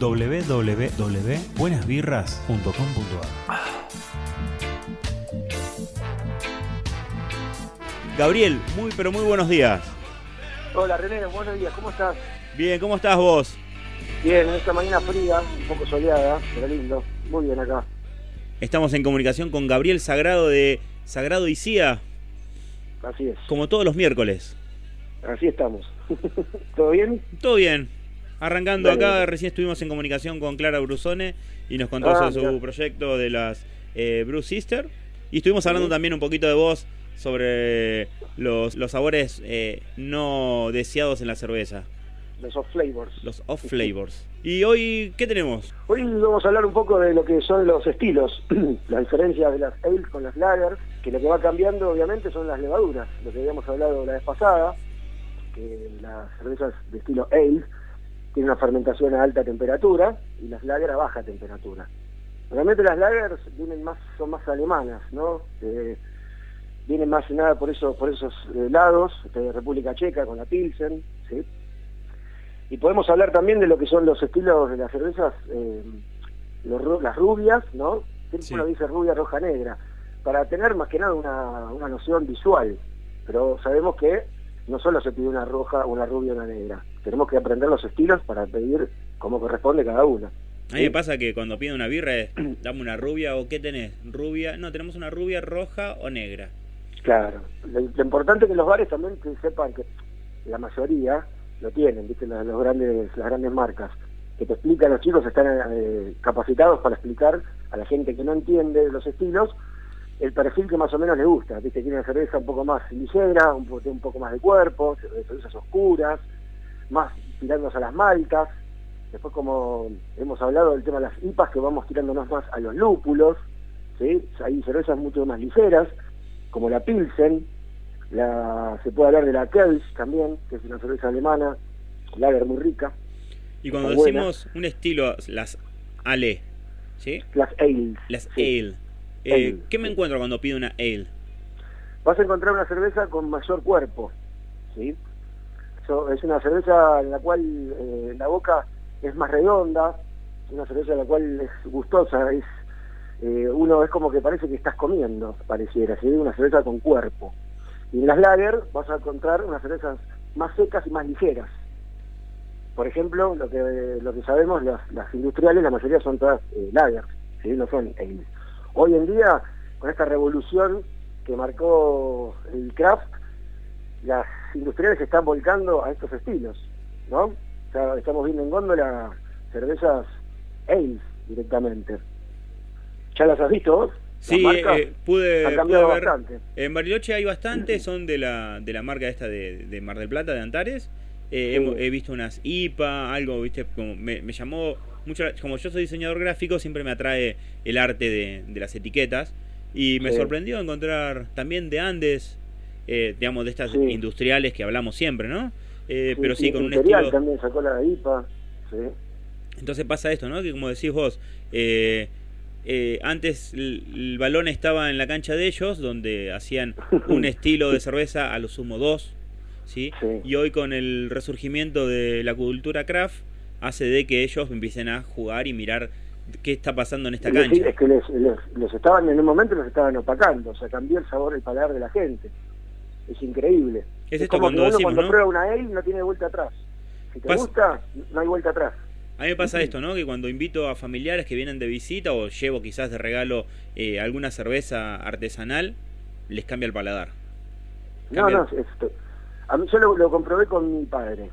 www.buenasbirras.com.ar. Gabriel, muy pero muy buenos días. Hola René, buenos días, ¿cómo estás? Bien, ¿cómo estás vos? Bien, en esta mañana fría, un poco soleada, pero lindo. Muy bien acá. Estamos en comunicación con Gabriel Sagrado de Sagrado Icía, Así es. como todos los miércoles. Así estamos. ¿Todo bien? Todo bien. Arrancando Dale. acá, recién estuvimos en comunicación con Clara Brusone y nos contó Ah, sobre su proyecto de las eh, Bruce Sister. Y estuvimos hablando Sí. también un poquito de vos sobre los, los sabores eh, no deseados en la cerveza, Los off flavors. los off flavors. Y hoy, ¿qué tenemos? Hoy vamos a hablar un poco de lo que son los estilos, la diferencia de las ales con las lagers, que lo que va cambiando obviamente son las levaduras, lo que habíamos hablado la vez pasada, que las cervezas de estilo ale tienen una fermentación a alta temperatura y las lagers a baja temperatura. Realmente las lagers vienen más, son más alemanas, ¿no? Eh, vienen más que nada por eso, por esos eh, lados, de República Checa con la Pilsen, ¿sí? Y podemos hablar también de lo que son los estilos de las cervezas, eh, los las rubias, ¿no? Siempre Sí. uno dice rubia, roja, negra, para tener más que nada una, una noción visual. Pero sabemos que no solo se pide una roja, una rubia, una negra. Tenemos que aprender los estilos para pedir cómo corresponde cada una. A mí me pasa que cuando pido una birra es, dame una rubia o ¿qué tenés? Rubia, no, tenemos una rubia roja o negra. Claro. Lo, lo importante es que los bares también que sepan que la mayoría lo tienen, ¿viste? Los, los grandes, las grandes marcas, que te explican, los chicos están eh, capacitados para explicar a la gente que no entiende los estilos el perfil que más o menos le gusta, ¿viste? Tiene una cerveza un poco más ligera, un, po- un poco más de cuerpo, cervezas oscuras, más tirándose a las maltas. Después, como hemos hablado del tema de las IPAs, que vamos tirándonos más a los lúpulos, ¿sí? Hay cervezas mucho más ligeras, como la Pilsen, la, se puede hablar de la Kelch también, que es una cerveza alemana, lager muy rica, Y cuando buena. decimos un estilo, las ale, ¿sí? las ales. Las Sí. ale. Eh, Ale, ¿Qué me encuentro cuando pido una ale? Vas a encontrar una cerveza con mayor cuerpo, ¿sí? So- es una cerveza en la cual eh, la boca es más redonda, una cerveza en la cual es gustosa, es eh, uno es como que parece que estás comiendo, pareciera, ¿sí? Una cerveza con cuerpo. Y en las lager vas a encontrar unas cervezas más secas y más ligeras. Por ejemplo, lo que lo que sabemos, las, las industriales, la mayoría son todas lager, ¿sí? no son ales. Hoy en día, con esta revolución que marcó el craft, las industriales se están volcando a estos estilos, ¿no? O sea, estamos viendo en góndola cervezas ales directamente. ¿Ya las has visto vos? Sí, eh, pude, han cambiado pude ver. bastante. En Bariloche hay bastantes, son de la, de la marca esta de, de Mar del Plata, de Antares. Eh, Sí. he visto unas IPA, algo, viste, como me, me llamó como yo soy diseñador gráfico, siempre me atrae el arte de, de las etiquetas. Y me Sí. sorprendió encontrar también de Andes, eh, digamos, de estas Sí. industriales que hablamos siempre, ¿no? Eh, pero sí, con un estilo... también sacó la IPA, sí. Entonces pasa esto, ¿no? Que como decís vos, eh, eh, antes el, el balón estaba en la cancha de ellos, donde hacían un estilo de cerveza a lo sumo dos, ¿sí? Sí. Y hoy con el resurgimiento de la cultura craft, hace de que ellos empiecen a jugar y mirar qué está pasando en esta cancha. Es que les, les- los estaban, en un momento los estaban opacando, o sea, cambió el sabor, el paladar de la gente. Es increíble. Es esto como cuando que uno decimos, cuando ¿no? prueba una ale no tiene vuelta atrás. Si te Pas- gusta, no hay vuelta atrás. A mí me pasa esto, ¿no? Que cuando invito a familiares que vienen de visita o llevo quizás de regalo eh, alguna cerveza artesanal, les cambia el paladar. No, no, esto. A mí, yo lo, lo comprobé con mi padre.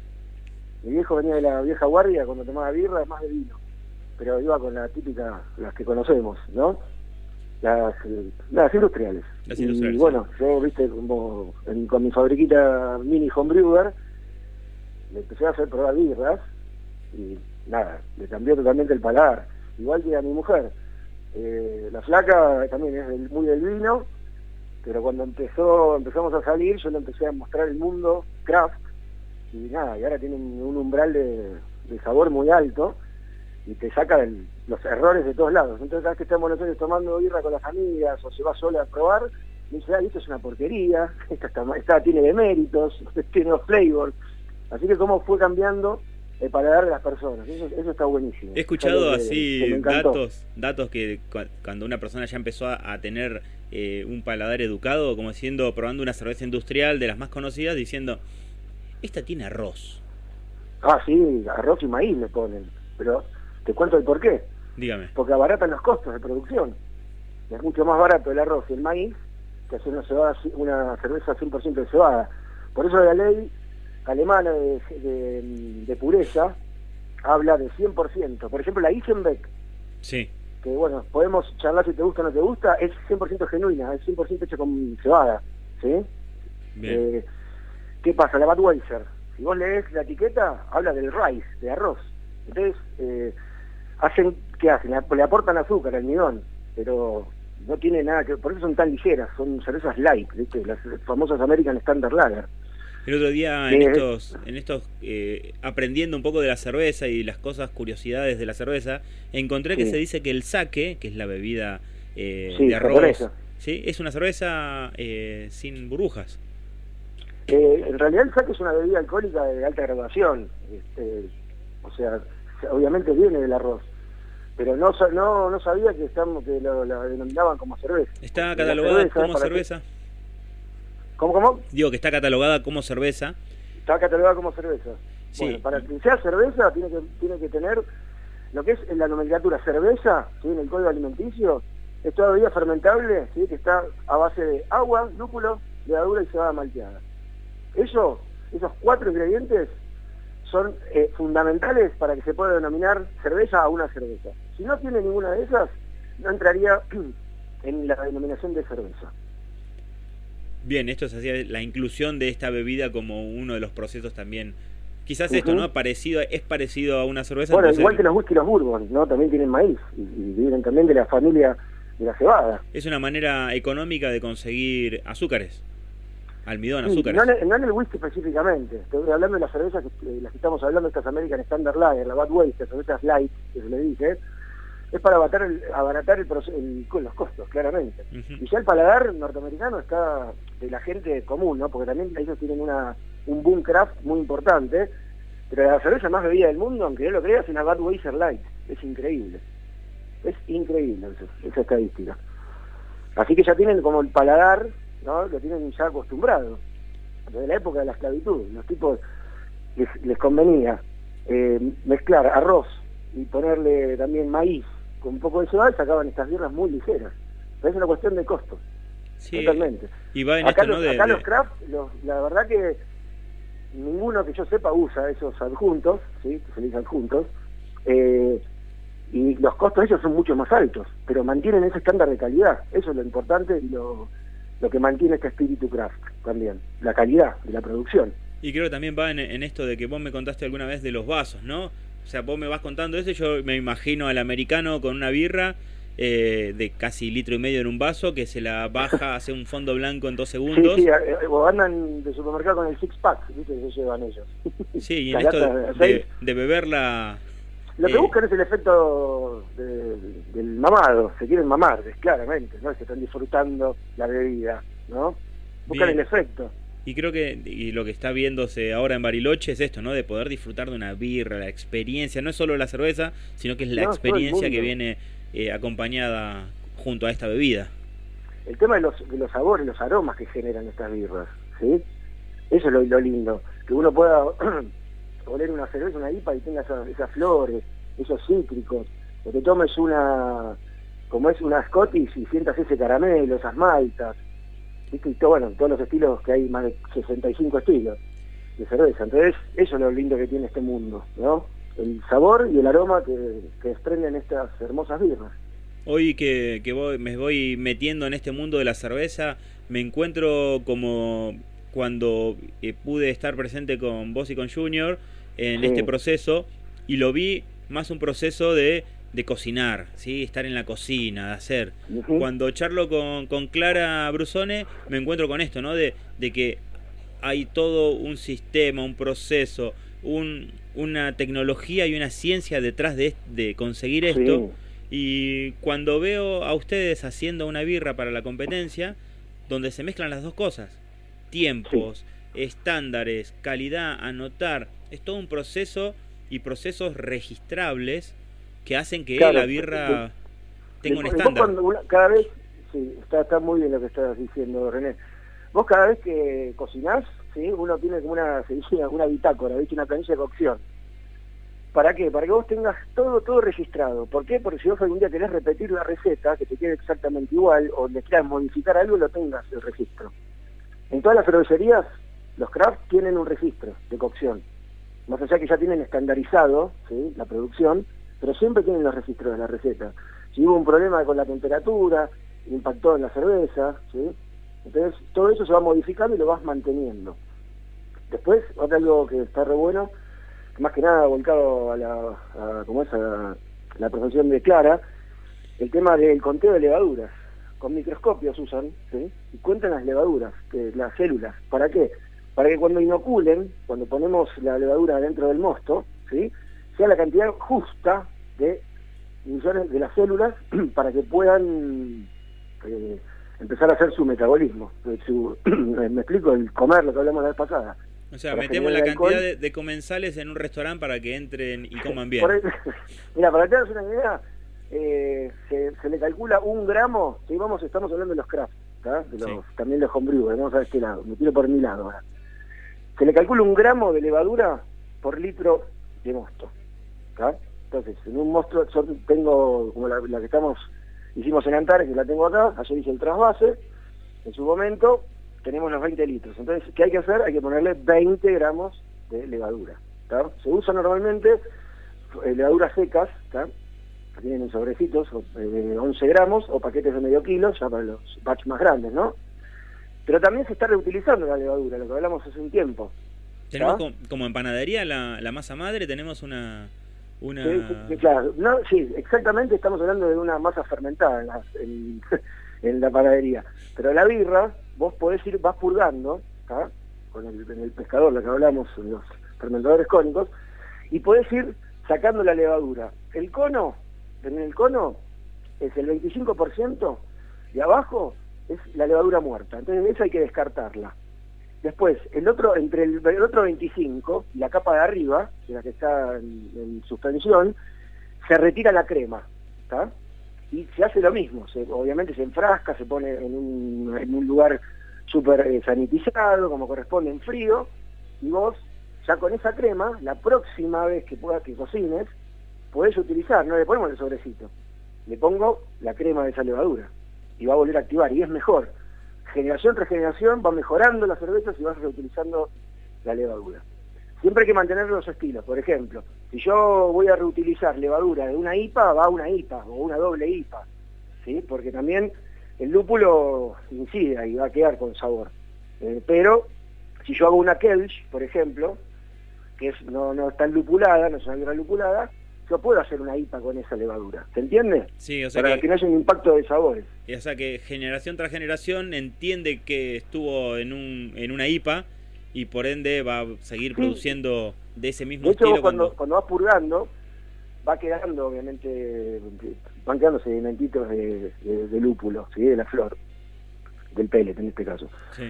Mi viejo venía de la vieja guardia cuando tomaba birra, más de vino. Pero iba con la típica, las que conocemos, ¿no? Las, eh, las industriales. Las y industriales, bueno, yo, viste, como en- con mi fabriquita mini homebrewer, le empecé a hacer probar birras y nada, le cambió totalmente el paladar. Igual que a mi mujer. Eh, la flaca también es del- muy del vino, pero cuando empezó empezamos a salir yo le empecé a mostrar el mundo craft y nada, y ahora tiene un, un umbral de, de sabor muy alto y te saca el- los errores de todos lados. Entonces cada vez que Buenos Aires tomando birra con las amigas o se va sola a probar, me dice, ay, esto es una porquería, esta, está, esta tiene deméritos, tiene los flavors. Así que cómo fue cambiando el paladar de las personas. Eso, eso está buenísimo. He escuchado así datos, datos que cuando una persona ya empezó a, tener eh, un paladar educado, como diciendo, probando una cerveza industrial de las más conocidas, diciendo, esta tiene arroz. Ah, sí, arroz y maíz le ponen. Pero te cuento el por qué. Dígame. Porque abaratan los costos de producción. Es mucho más barato el arroz y el maíz que hacer una, cebada, una cerveza 100% de cebada. Por eso la ley alemana de, pureza habla de 100%. Por ejemplo, la Isenbeck, sí. que bueno, podemos charlar si te gusta o no te gusta, es 100% genuina, es 100% hecha con cebada. ¿sí? Eh, ¿Qué pasa? La Budweiser, si vos lees la etiqueta, habla del rice, de arroz. Entonces, eh, hacen, ¿qué hacen? Le aportan azúcar, almidón, pero no tiene nada que por eso son tan ligeras, son cervezas light, ¿viste? las famosas American Standard Lager. El otro día en estos, en estos eh, aprendiendo un poco de la cerveza y las cosas, curiosidades de la cerveza, encontré que se dice que el sake, que es la bebida eh, de arroz, ¿sí? es una cerveza eh, sin burbujas. En realidad el sake es una bebida alcohólica de alta graduación, este, o sea, obviamente viene del arroz pero no no no sabía que estamos que lo, denominaban como cerveza. Está catalogada como cerveza. ¿Cómo, cómo? Digo que está catalogada como cerveza. Está catalogada como cerveza. Sí. Bueno, para que sea cerveza tiene que, tiene que tener lo que es en la nomenclatura cerveza, ¿sí? en el código alimenticio, es todavía fermentable, ¿sí? que está a base de agua, lúpulo, levadura y cebada malteada. Eso, esos cuatro ingredientes son eh, fundamentales para que se pueda denominar cerveza a una cerveza. Si no tiene ninguna de esas, no entraría en la denominación de cerveza. Bien, esto es así, la inclusión de esta bebida como uno de los procesos también. Quizás esto, ¿no? Parecido, es parecido a una cerveza. Bueno, igual que los whisky y los bourbon, ¿no? También tienen maíz y, vienen también de la familia de la cebada. Es una manera económica de conseguir azúcares. Almidón, azúcar. No, no, en el whisky específicamente. Estoy hablando de las cervezas que, las que estamos hablando, estas American Standard Lager, la Bad las cervezas light, que se le dice es para abaratar, el, abaratar el, los costos, claramente. Y ya el paladar norteamericano está de la gente común, ¿no? Porque también ellos tienen una, un boom craft muy importante, pero la cerveza más bebida del mundo, aunque no lo creas, es una Budweiser Light. Es increíble. Es increíble esa estadística. Así que ya tienen como el paladar, ¿no? Lo tienen ya acostumbrado. Desde la época de la esclavitud. Los tipos les, les convenía eh, mezclar arroz y ponerle también maíz con un poco de cebada sacaban estas birras muy ligeras. Pero es una cuestión de costo. Totalmente. Y va en acá esto, los, ¿no? acá los craft, la verdad que ninguno que yo sepa usa esos adjuntos, ¿sí? que se dicen adjuntos, eh, y los costos de ellos son mucho más altos, pero mantienen ese estándar de calidad. Eso es lo importante y lo, lo que mantiene este espíritu craft también, la calidad de la producción. Y creo que también va en, en, esto de que vos me contaste alguna vez de los vasos, ¿no? O sea, vos me vas contando eso yo me imagino al americano con una birra eh, de casi litro y medio en un vaso que se la baja, hace un fondo blanco en dos segundos. Sí, sí, eh, o andan de supermercado con el six pack, ¿viste? Que se llevan ellos. Sí, y en esto de, de, beberla... Lo que eh, buscan es el efecto del mamado, se quieren mamar, claramente, ¿no? Se están disfrutando la bebida, ¿no? Buscan el efecto. Y creo que y lo que está viéndose ahora en Bariloche es esto, ¿no? De poder disfrutar de una birra, la experiencia, no es solo la cerveza, sino que es la experiencia que viene eh, acompañada junto a esta bebida. El tema de los, de los sabores, los aromas que generan estas birras, ¿sí? Eso es lo, lindo, que uno pueda oler una cerveza, una IPA y tenga esas, flores, esos cítricos, o te tomes una, como es una Scottish y sientas ese caramelo, esas maltas, y bueno, todos los estilos, que hay más de 65 estilos de cerveza. Entonces, eso es lo lindo que tiene este mundo, ¿no? El sabor y el aroma que, que desprenden estas hermosas birras. Hoy que, que voy, me voy metiendo en este mundo de la cerveza, me encuentro como cuando eh, pude estar presente con vos y con Junior en este proceso y lo vi más un proceso de de cocinar, ¿sí? estar en la cocina, de hacer. Cuando charlo con, con, Clara Brusone, me encuentro con esto, ¿no? De, de, que hay todo un sistema, un proceso, un, una tecnología y una ciencia detrás de, de conseguir esto. Y cuando veo a ustedes haciendo una birra para la competencia, donde se mezclan las dos cosas, tiempos, estándares, calidad, anotar, es todo un proceso y procesos registrables que hacen que la birra tenga un estándar. cada vez, sí, está, está muy bien lo que estás diciendo, René. Vos cada vez que cocinás, ¿sí? uno tiene como una, se dice, una bitácora, ¿viste? una planilla de cocción. ¿Para qué? Para que vos tengas todo todo registrado. ¿Por qué? Porque si vos algún día querés repetir la receta, que te quede exactamente igual, o le quieras modificar algo, lo tengas el registro. En todas las cervecerías, los craft tienen un registro de cocción. Más allá que ya tienen estandarizado la producción, pero siempre tienen los registros de la receta. Si hubo un problema con la temperatura, impactó en la cerveza, entonces todo eso se va modificando y lo vas manteniendo. Después, otra algo que está re bueno, más que nada volcado a la, como es la profesión de Clara, el tema del conteo de levaduras. Con microscopios usan, ¿sí? y cuentan las levaduras, las células. ¿Para qué? Para que cuando inoculen, cuando ponemos la levadura dentro del mosto, ¿sí? sea la cantidad justa de millones de las células para que puedan eh, empezar a hacer su metabolismo. Eh, me explico, el comer, lo que hablamos la vez pasada. O sea, metemos la cantidad de, comensales en un restaurante para que entren y coman bien. mira, para que te una idea, eh, se, le calcula un gramo, si vamos, estamos hablando de los craft, también los homebrew, vamos a este lado, me tiro por mi lado Se le calcula un gramo de levadura por litro de mosto. Entonces, en un mosto tengo como la, que estamos hicimos en Antares, que la tengo acá, ayer hice el trasvase, en su momento tenemos los 20 litros. Entonces, ¿qué hay que hacer? Hay que ponerle 20 gramos de levadura. Se usa normalmente eh, levaduras secas, que tienen en sobrecitos eh, 11 gramos o paquetes de medio kilo, ya para los batch más grandes, ¿no? Pero también se está reutilizando la levadura, lo que hablamos hace un tiempo. Tenemos como, en panadería la, la masa madre, tenemos una una... Sí, claro. No, sí, exactamente estamos hablando de una masa fermentada en la, panadería. Pero la birra, vos podés ir, vas purgando, con el, en el pescador, lo que hablamos, los fermentadores cónicos, y podés ir sacando la levadura. El cono, en el cono, es el 25% de abajo es la levadura muerta. Entonces eso hay que descartarla. Después, el otro, entre el, otro 25, la capa de arriba, la que está en, suspensión, se retira la crema, Y se hace lo mismo, obviamente se enfrasca, se pone en un, lugar súper eh, sanitizado, como corresponde, en frío, y vos, ya con esa crema, la próxima vez que puedas que cocines, podés utilizar, no le ponemos el sobrecito, le pongo la crema de esa levadura, y va a volver a activar, y es mejor generación tras generación va mejorando las cervezas y vas reutilizando la levadura. Siempre hay que mantener los estilos. Por ejemplo, si yo voy a reutilizar levadura de una IPA, va a una IPA o una doble IPA. ¿sí? Porque también el lúpulo incide y va a quedar con sabor. Eh, pero si yo hago una Kelch, por ejemplo, que es, no, no está lupulada, no es una birra lupulada, yo puedo hacer una IPA con esa levadura. ¿Se entiende? Sí, o sea Para que, no haya un impacto de sabores. O sea que generación tras generación entiende que estuvo en, un, en una IPA y por ende va a seguir produciendo de ese mismo de hecho, estilo. Cuando, cuando vas purgando, va quedando, obviamente, van quedando sedimentitos de, de, lúpulo, ¿sí? de la flor, del pellet en este caso. Sí.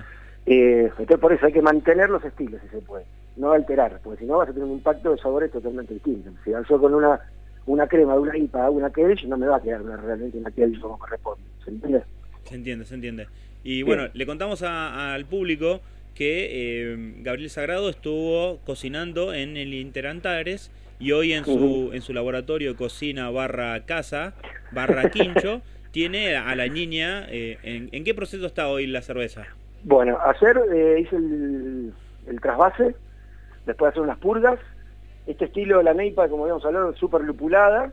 Eh, entonces por eso hay que mantener los estilos si se puede no alterar, porque si no vas a tener un impacto de sabores totalmente distinto. Si yo con una una crema de una IPA una Kelch, no me va a quedar realmente una Kelch como corresponde. ¿Se entiende? Se entiende, se entiende. Y bueno, le contamos al público que eh, Gabriel Sagrado estuvo cocinando en el Interantares y hoy en su, en su laboratorio cocina barra casa, barra quincho, tiene a la niña. Eh, en, qué proceso está hoy la cerveza? Bueno, ayer eh, hice el, el trasvase después de hacer unas purgas. Este estilo de la neipa, como habíamos hablado, súper lupulada.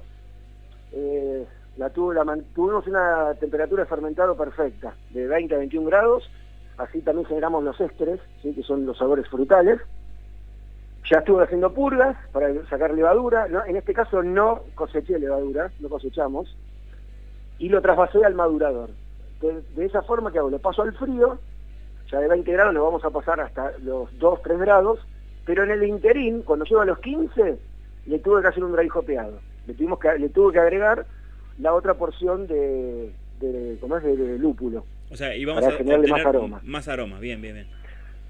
Eh, la, tuvimos una temperatura de fermentado perfecta, de 20 a 21 grados. Así también generamos los ésteres, ¿sí? que son los sabores frutales. Ya estuve haciendo purgas para sacar levadura. En este caso no coseché levadura, no cosechamos. Y lo trasvasé al madurador. de esa forma que hago, lo paso al frío, ya de 20 grados lo vamos a pasar hasta los 2-3 grados pero en el interín, cuando llego a los 15, le tuve que hacer un dry hopeado. Le, tuvimos que, le tuve que agregar la otra porción de, de, ¿cómo es? de, lúpulo. O sea, y vamos a generarle más aroma. Más aroma, bien, bien, bien.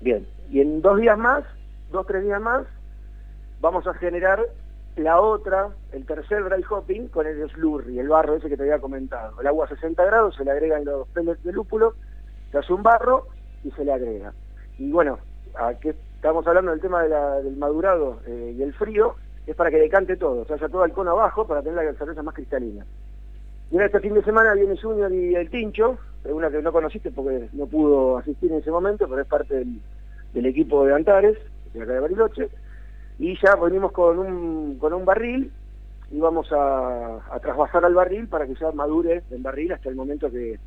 Bien, y en dos días más, dos, tres días más, vamos a generar la otra, el tercer dry hopping, con el slurry, el barro ese que te había comentado. El agua a 60 grados, se le agregan los pellets de lúpulo, se hace un barro y se le agrega. Y bueno, aquí estamos hablando del tema del madurado eh, y el frío, es para que decante todo, o sea, haya todo el cono abajo para tener la cerveza más cristalina. Y en este fin de semana viene Junior y el Tincho, una que no conociste porque no pudo asistir en ese momento, pero es parte del, equipo de Antares, de acá de Bariloche, y ya venimos con un, con un barril y vamos a, a trasvasar al barril para que ya madure el barril hasta el momento que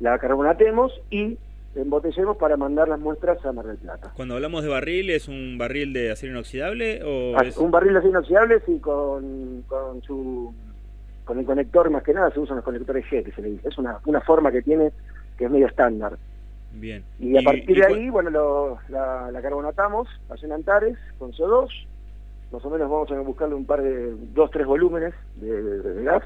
la carbonatemos y embotellemos para mandar las muestras a Mar del Plata. Cuando hablamos de barril, ¿es un barril de acero inoxidable o ah, Un barril de acero inoxidable, sí, con, con su con el conector más que nada se usan los conectores G, que se le dice. Es una, una forma que tiene que es medio estándar. Bien. Y a partir de ahí, bueno, lo, la, carbonatamos, hacen Antares con CO2, más o menos vamos a buscarle un par de, dos, tres volúmenes de, gas,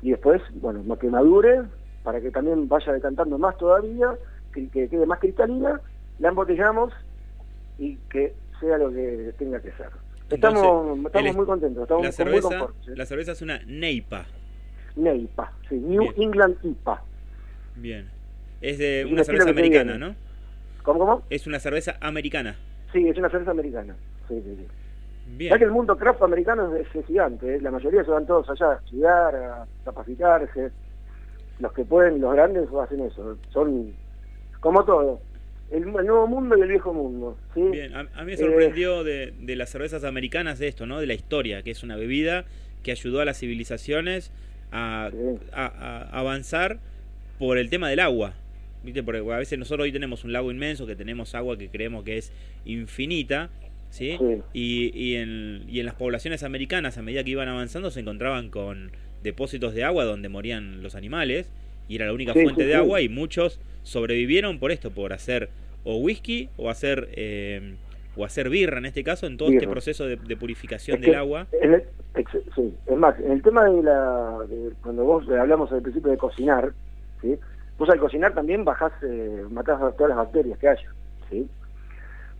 y después, bueno, que madure, para que también vaya decantando más todavía, que, quede más cristalina, la embotellamos y que sea lo que tenga que ser. Estamos, estamos muy contentos, estamos la cerveza, muy La cerveza es una Neipa. Neipa, sí, New England IPA. Bien. Es de una cerveza americana, ¿no? ¿Cómo, cómo? Es una cerveza americana. Sí, es una cerveza americana. Sí, sí, sí. Bien. Ya que el mundo craft americano es, gigante, ¿eh? la mayoría se van todos allá a estudiar, a capacitarse. Los que pueden, los grandes, hacen eso. Son como todo el, nuevo mundo y el viejo mundo. Bien, a, mí me sorprendió de, las cervezas americanas esto, ¿no? De la historia, que es una bebida que ayudó a las civilizaciones a, avanzar por el tema del agua. ¿Viste? Porque a veces nosotros hoy tenemos un lago inmenso, que tenemos agua que creemos que es infinita, ¿sí? Y, y, en, y en las poblaciones americanas, a medida que iban avanzando, se encontraban con depósitos de agua donde morían los animales, y era la única fuente de agua, y muchos sobrevivieron por esto, por hacer o whisky o hacer eh, o hacer birra en este caso en todo este proceso de, purificación del agua. sí, es más, en el tema de la cuando vos hablamos al principio de cocinar, ¿sí? vos al cocinar también bajás, eh, matás a todas las bacterias que haya, ¿sí?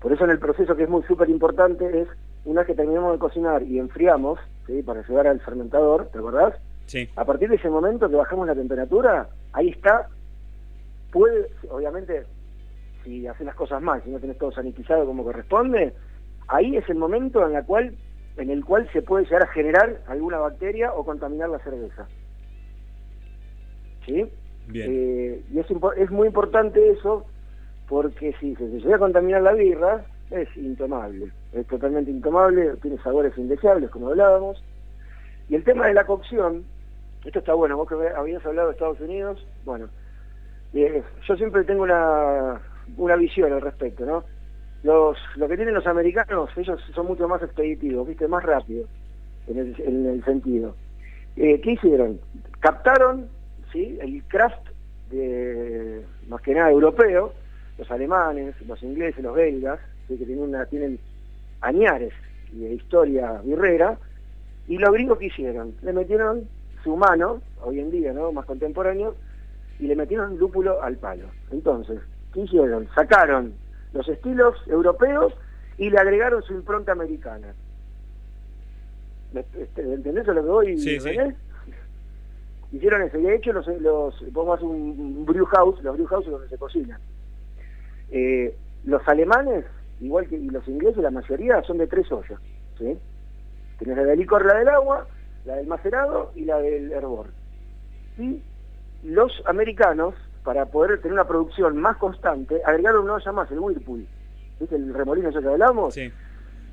Por eso en el proceso que es muy súper importante es, una vez que terminamos de cocinar y enfriamos, ¿sí? para llevar al fermentador, ¿te acordás? Sí. A partir de ese momento que bajamos la temperatura, ahí está, puede, obviamente, si haces las cosas mal, si no tenés todo sanitizado como corresponde, ahí es el momento en, la cual, en el cual se puede llegar a generar alguna bacteria o contaminar la cerveza. ¿Sí? Eh, y es, es muy importante eso, porque si se llega a contaminar la birra, es intomable, es totalmente intomable, tiene sabores indeseables, como hablábamos. Y el tema de la cocción, esto está bueno, vos que habías hablado de Estados Unidos, bueno, eh, yo siempre tengo una, una visión al respecto, ¿no? Lo que tienen los americanos, ellos son mucho más expeditivos, ¿viste? Más rápidos en el, en el sentido. Eh, ¿Qué hicieron? Captaron, ¿sí? El craft más que nada europeo, los alemanes, los ingleses, los belgas, que tienen, una, tienen añares de historia birrera, y los gringos que hicieron, le metieron su mano, hoy en día, ¿no? Más contemporáneo, y le metieron lúpulo al palo. Entonces, ¿qué hicieron? Sacaron los estilos europeos y le agregaron su impronta americana. Este, ¿Entendés a lo que voy? Sí, sí. Hicieron eso. Y de hecho, los, los, vos vas a un brew house, los brew house donde se cocina. Eh, los alemanes, igual que los ingleses, la mayoría son de tres ollas. ¿sí? Tenés la del licor, la del agua, la del macerado y la del hervor. Y los americanos, para poder tener una producción más constante, agregaron una olla más, el Whirlpool. ¿Viste el remolino ese que hablamos? Sí.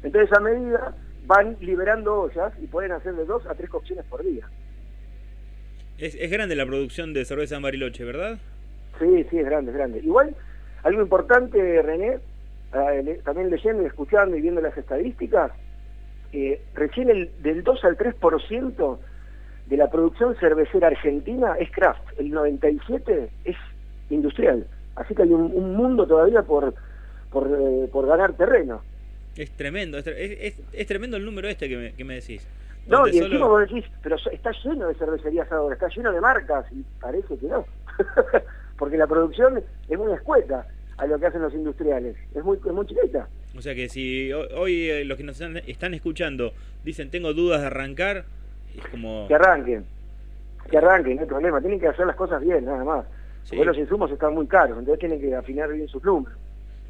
Entonces a medida van liberando ollas y pueden hacer de dos a tres cocciones por día. Es, grande la producción de cerveza en Bariloche, ¿verdad? Sí, sí, es grande, es grande. Igual, algo importante, René, eh, también leyendo y escuchando y viendo las estadísticas, eh, recién el, del 2 al 3% de la producción cervecera argentina es craft, el 97 es industrial. Así que hay un, mundo todavía por, eh, por, ganar terreno. Es tremendo, es, es, tremendo el número este que me, que me decís. No, y encima vos decís, pero está lleno de cervecerías ahora, está lleno de marcas, y parece que no. Porque la producción es muy escueta a lo que hacen los industriales, es muy, es muy chiquita. O sea que si hoy eh, los que nos están escuchando dicen tengo dudas de arrancar, es como... Que arranquen, que arranquen, no hay problema, tienen que hacer las cosas bien, nada más. Porque los insumos están muy caros, entonces tienen que afinar bien sus números.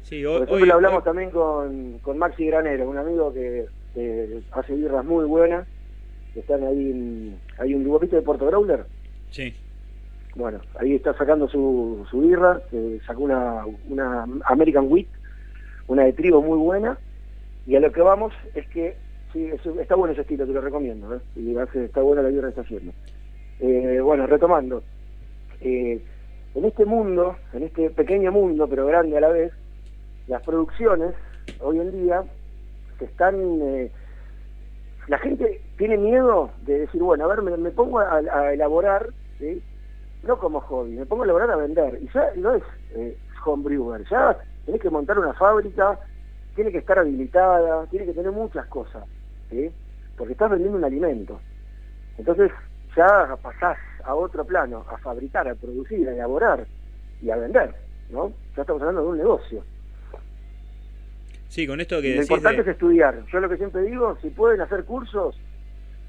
Sí, hoy, ejemplo, lo hablamos también con, con Maxi Granero, un amigo que, hace birras muy buenas, que están ahí, en, hay un dibujito de Puerto Growler. Sí. Bueno, ahí está sacando su, su birra, que sacó una, una American Wheat, una de trigo muy buena, y a lo que vamos es que, sí, está bueno ese estilo, te lo recomiendo, ¿eh? y está buena la birra que está haciendo. Eh, bueno, retomando, eh, en este mundo, en este pequeño mundo, pero grande a la vez, las producciones hoy en día se están... Eh, la gente tiene miedo de decir, bueno, a ver, me, pongo a, elaborar, no como hobby, me pongo a elaborar a vender. Y ya no es eh, homebrewer, ya tenés que montar una fábrica, tiene que estar habilitada, tiene que tener muchas cosas, porque estás vendiendo un alimento. Entonces ya pasás a otro plano, a fabricar, a producir, a elaborar y a vender, ¿no? Ya estamos hablando de un negocio. Sí, con esto que Lo importante es estudiar. Yo lo que siempre digo, si pueden hacer cursos,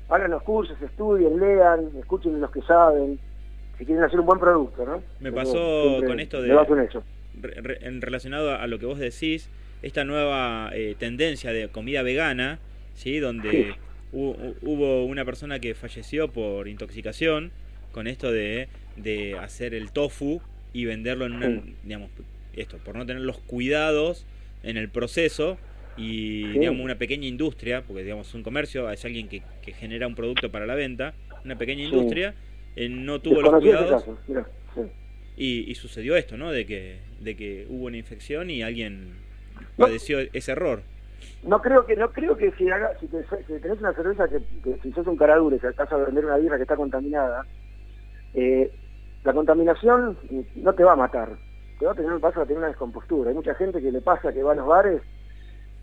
hagan los cursos, estudien, lean, escuchen los que saben, si quieren hacer un buen producto, ¿no? Me pasó con esto de... en relacionado a lo que vos decís, esta nueva eh, tendencia de comida vegana, ¿sí? Donde hubo una persona que falleció por intoxicación con esto de, de hacer el tofu y venderlo en una, digamos, esto, por no tener los cuidados en el proceso y digamos una pequeña industria, porque digamos un comercio es alguien que, que genera un producto para la venta, una pequeña industria, eh, no tuvo los cuidados y, y, sucedió esto, ¿no? De que, de que hubo una infección y alguien padeció ese error. No creo que no creo que si, haga, si, tenés una cerveza que, si sos un caradure, que estás a vender una birra que está contaminada, eh, la contaminación no te va a matar, te va a tener, vas a tener una descompostura. Hay mucha gente que le pasa que va a los bares,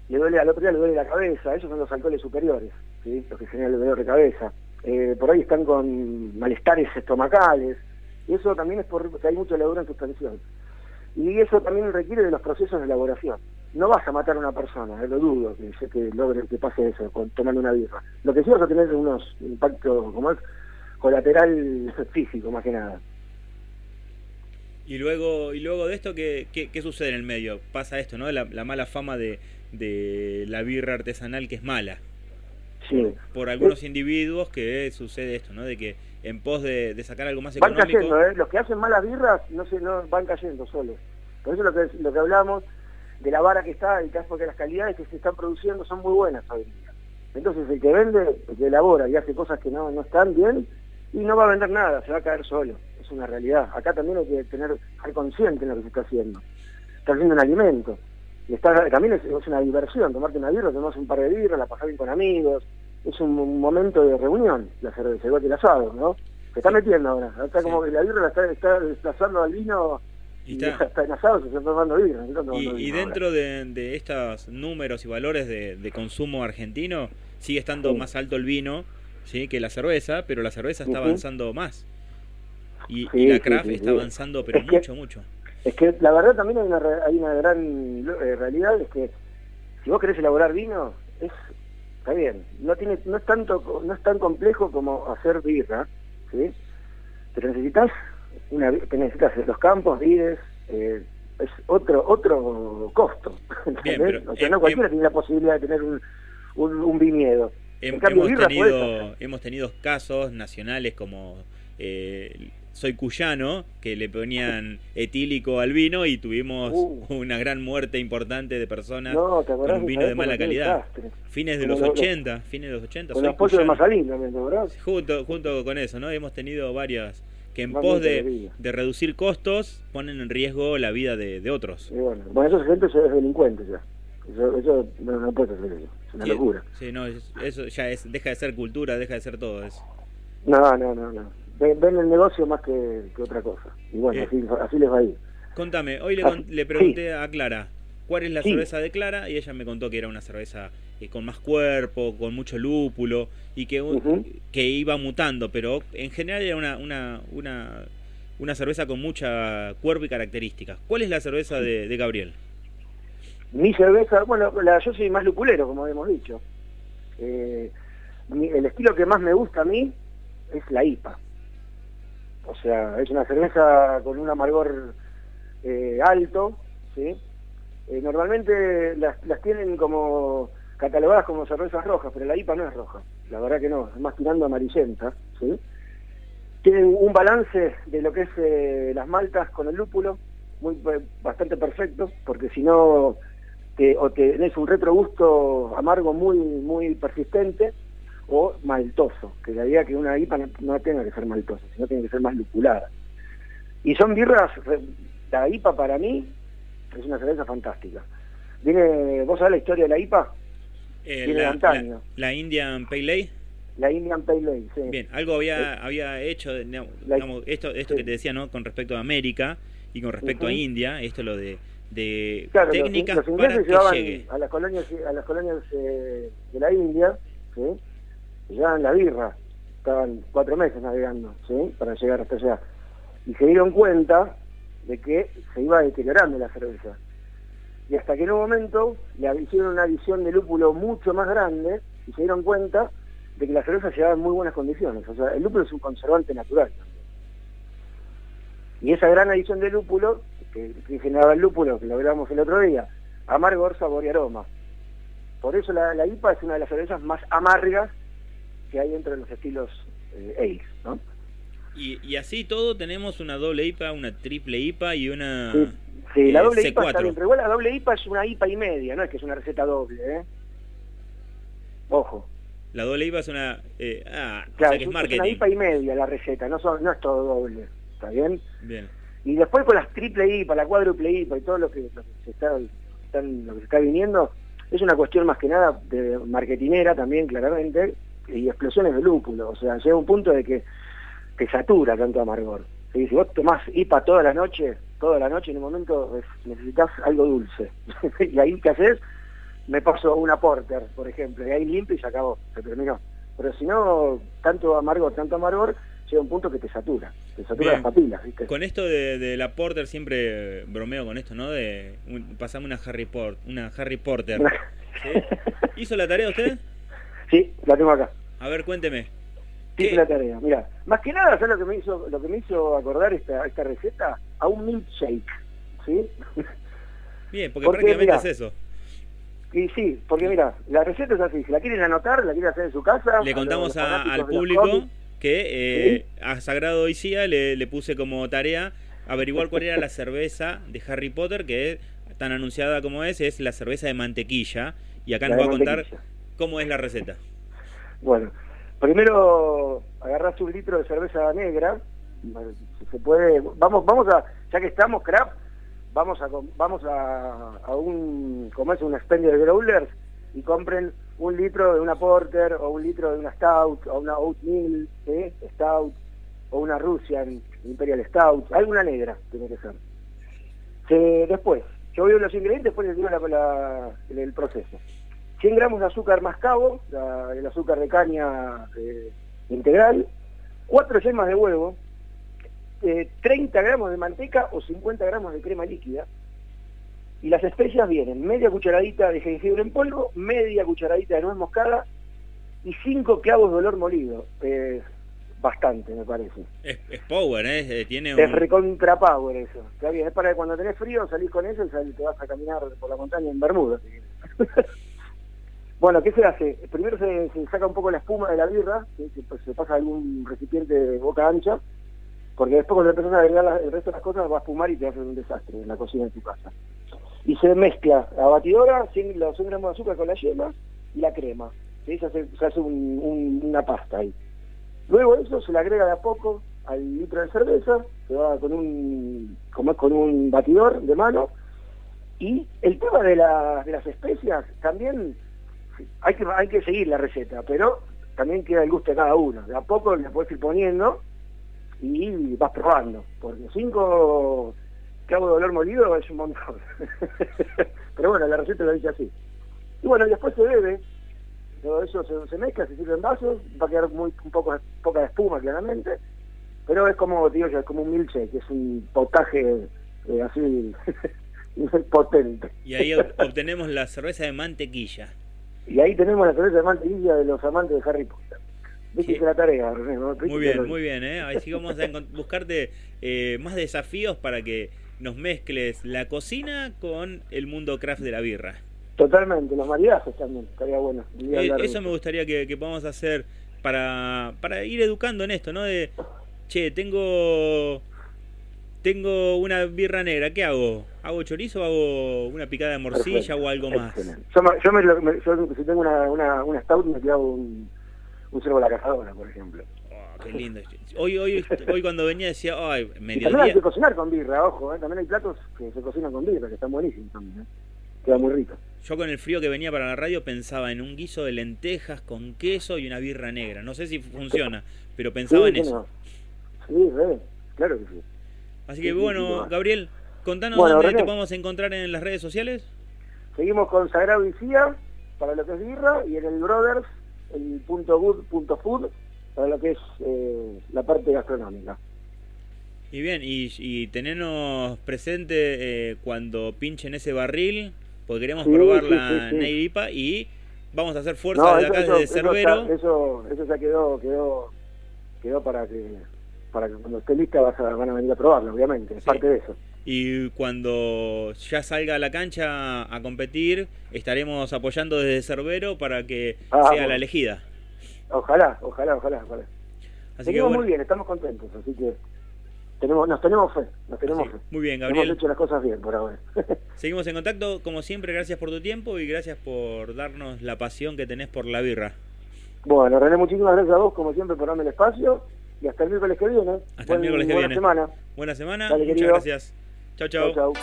le duele al otro día le duele la cabeza, esos son los alcoholes superiores, los que generan el dolor de cabeza. Eh, por ahí están con malestares estomacales, y eso también es porque hay mucha levadura en suspensión. Y eso también requiere de los procesos de elaboración. No vas a matar a una persona, eh, lo dudo que, que logre que pase eso con, tomando una birra. Lo que sí vas a tener unos impactos como es colateral físico más que nada. Y luego, y luego de esto, ¿qué, qué, sucede en el medio? Pasa esto, ¿no? La, mala fama de, de, la birra artesanal que es mala. Sí. Por, algunos individuos que sucede esto, ¿no? De que en pos de, sacar algo más económico... Van cayendo, ¿eh? Los que hacen malas birras no, se, no van cayendo solos. Por eso lo que, lo que hablamos de la vara que está y que es porque las calidades que se están produciendo son muy buenas hoy día. Entonces el que vende, el que elabora y hace cosas que no, no están bien, y no va a vender nada, se va a caer solo una realidad. Acá también hay que tener, ser consciente en lo que se está haciendo. Está haciendo un alimento. Y está, también es, una diversión, tomarte una birra, tomás un par de birras, la pasar bien con amigos. Es un, momento de reunión, la cerveza, igual que el asado, ¿no? Se está metiendo ahora. Está como que la birra la está, desplazando al vino y está, en asado, se está tomando birra. y, dentro de, estos números y valores de, consumo argentino, sigue estando más alto el vino ¿sí? que la cerveza, pero la cerveza está avanzando más. Y, la craft está avanzando, pero mucho, mucho. Es que la verdad también hay una, hay una gran eh, realidad, es que si vos querés elaborar vino, está bien, no tiene no es tanto no es tan complejo como hacer birra, ¿sí? Pero necesitas una necesitas los campos, vides, eh, es otro otro costo. Bien, o sea, no cualquiera tiene la posibilidad de tener un, un, viñedo. hemos, tenido, hemos tenido casos nacionales como eh, soy cuyano, que le ponían etílico al vino y tuvimos uh. una gran muerte importante de personas con un vino de mala calidad. Fines de los 80, fines de los 80. Con soy de también, ¿verdad? Junto, junto con eso, ¿no? Hemos tenido varias que en pos de, de, reducir costos ponen en riesgo la vida de, de otros. Y bueno, bueno, esos gente es delincuente ya. Eso, eso no, puede ser eso. Es una locura. Sí, no, eso ya es, deja de ser cultura, deja de ser todo eso. No, no, no, no ven, el negocio más que, otra cosa. Y bueno, así, así, les va a ir. Contame, hoy le, ah, le pregunté a Clara cuál es la cerveza de Clara y ella me contó que era una cerveza eh, con más cuerpo, con mucho lúpulo y que, que iba mutando, pero en general era una, una, una, una cerveza con mucha cuerpo y características. ¿Cuál es la cerveza de, de Gabriel? Mi cerveza, bueno, la, yo soy más lupulero, como hemos dicho. Eh, el estilo que más me gusta a mí es la IPA. O sea, es una cerveza con un amargor eh, alto, ¿sí? Eh, normalmente las, tienen como catalogadas como cervezas rojas, pero la IPA no es roja, la verdad que no, es más tirando amarillenta, ¿sí? Tienen un balance de lo que es eh, las maltas con el lúpulo, muy bastante perfecto, porque si no o tenés un retrogusto amargo muy muy persistente o maltoso, que la idea que una IPA no, tenga que ser maltosa, sino tiene que ser más lupulada. Y son birras, la IPA para mí es una cerveza fantástica. Viene, ¿Vos sabés la historia de la IPA? Eh, Viene la, antaño. La, Indian Pale Ale. La Indian Pale Ale, sí. Bien, algo había, eh, había hecho, digamos, esto, esto que te decía, ¿no? Con respecto a América y con respecto a India, esto lo de, de técnicas los, ingleses llevaban a las colonias, a las colonias eh, de la India, ¿sí? Llevaban la birra, estaban cuatro meses navegando, ¿sí? Para llegar hasta allá. Y se dieron cuenta de que se iba deteriorando la cerveza. Y hasta que en un momento le hicieron una adición de lúpulo mucho más grande y se dieron cuenta de que la cerveza llegaba en muy buenas condiciones. O sea, el lúpulo es un conservante natural. Y esa gran adición de lúpulo, que, generaba el lúpulo, que lo hablamos el otro día, amargor, sabor y aroma. Por eso la, IPA es una de las cervezas más amargas que hay entre los estilos eh, ale, ¿no? Y, así todo tenemos una doble IPA, una triple IPA y una Sí, la doble IPA está bien, pero igual la doble IPA es una IPA y media, no es que es una receta doble, ¿eh? Ojo. La doble IPA es una... Eh, ah, claro, es, una IPA y media la receta, no, son, no es todo doble, ¿está bien? Bien. Y después con las triple IPA, la cuádruple IPA y todo lo que, se está, lo que se está viniendo, es una cuestión más que nada de marketinera también, claramente, y explosiones de lúpulo. O sea, llega un punto de que te satura tanto amargor. Si vos tomás IPA toda la noche, toda la noche en un momento necesitas algo dulce. y ahí ¿qué haces? Me paso una porter, por ejemplo, y ahí limpio y se acabó, se terminó. Pero si no, tanto amargor, tanto amargor, llega un punto que te satura, te satura las papilas. Con esto de, la porter siempre bromeo con esto, ¿no? De pasame una Harry Porter, una Harry Porter. ¿Hizo la tarea usted? Sí, la tengo acá. A ver, cuénteme. Sí, la tarea. Mira, más que nada, ¿sabes lo que me hizo, lo que me hizo acordar esta, esta receta? A un milkshake, ¿sí? Bien, porque, prácticamente es eso. Y sí, porque mira, la receta es así, si la quieren anotar, la quieren hacer en su casa. Le contamos al público que eh, a Sagrado Oicía le, le puse como tarea averiguar cuál era la cerveza de Harry Potter, que tan anunciada como es, es la cerveza de mantequilla. Y acá nos va a contar cómo es la receta. Bueno, primero agarras un litro de cerveza negra, se puede, vamos, vamos a, ya que estamos craft, vamos a vamos a, un, como es un expendio de growlers y compren un litro de una porter o un litro de una stout o una oatmeal stout o una Russian Imperial Stout, alguna negra tiene que ser. después, yo veo los ingredientes, después les digo el proceso. 100 gramos de azúcar mascabo, el azúcar de caña eh, integral, 4 yemas de huevo, 30 eh, gramos de manteca o 50 gramos de crema líquida, y las especias vienen media cucharadita de jengibre en polvo, media cucharadita de nuez moscada y 5 clavos de olor molido. bastante, me parece. Es, power, ¿eh? Tiene un... Es recontra power eso. Está bien, es para que cuando tenés frío salís con eso y te vas a caminar por la montaña en Bermuda. Bueno, ¿qué se hace? Primero se, saca un poco la espuma de la birra, se, pasa a algún recipiente de boca ancha, porque después cuando empezás a agregar el resto de las cosas va a espumar y te hacer un desastre en la cocina de tu casa. Y se mezcla la batidora, 100, los 100 gramos de azúcar con la yema y la crema. Se hace, se hace una pasta ahí. Luego eso se le agrega de a poco al litro de cerveza, se va con un, como con un batidor de mano. Y el tema de, de las especias también hay que, hay que seguir la receta, pero también queda el gusto de cada uno. De a poco le puedes ir poniendo y vas probando, porque cinco clavos de olor molido es un montón. pero bueno, la receta lo dice así. Y bueno, después se bebe, todo eso se, mezcla, se sirve en vasos, va a quedar muy un poco poca espuma claramente, pero es como, digo yo, es como un milkshake, es un potaje eh, así potente. Y ahí obtenemos la cerveza de mantequilla. Y ahí tenemos la cerveza de mantequilla de los amantes de Harry Potter. Viste la tarea, Muy bien, muy bien, ¿eh? Así vamos a buscarte eh, más desafíos para que nos mezcles la cocina con el mundo craft de la birra. Totalmente, los maridajes también, estaría bueno. Eh, eso me gustaría que, que podamos hacer para, para ir educando en esto, ¿no? De, che, tengo tengo una birra negra, ¿qué hago? ¿Hago chorizo o hago una picada de morcilla o algo más? Yo, yo, me, yo, si tengo una, una, una stout me hago un, un cervo a la cazadora, por ejemplo. Oh, qué lindo. Hoy, hoy, hoy cuando venía decía, ay, medio También hay que cocinar con birra, ojo, ¿eh? también hay platos que se cocinan con birra, que están buenísimos también, ¿eh? queda muy rico. Yo con el frío que venía para la radio pensaba en un guiso de lentejas con queso y una birra negra. No sé si funciona, pero pensaba en eso. Sí, claro que sí. Así que bueno, Gabriel, contanos dónde te podemos encontrar en las redes sociales. Seguimos con Sagrado y Cía para lo que es birra y en el Brothers, el punto good, punto food para lo que es eh, la parte gastronómica. Y bien, y, y tenernos presente eh, cuando pinchen ese barril, porque queremos probar la Neidipa y vamos a hacer fuerza de acá desde Cerbero. Eso, eso, ya quedó, quedó, quedó para que para que cuando esté lista vas a, van a venir a probarlo, obviamente, es parte de eso. Y cuando ya salga a la cancha a competir, estaremos apoyando desde Cerbero para que ah, sea la elegida. Ojalá, ojalá, ojalá, ojalá. Así que, muy bien, estamos contentos, así que tenemos, nos tenemos fe, nos tenemos fe. Muy bien, Gabriel. Hemos hecho las cosas bien por ahora. Seguimos en contacto, como siempre, gracias por tu tiempo y gracias por darnos la pasión que tenés por la birra. Bueno, René, muchísimas gracias a vos, como siempre, por darme el espacio y hasta el miércoles que viene. Hasta el miércoles que buena Semana. Buena semana. muchas gracias. Chao, chao. chau,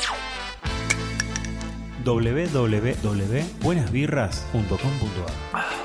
www.buenasbirras.com.ar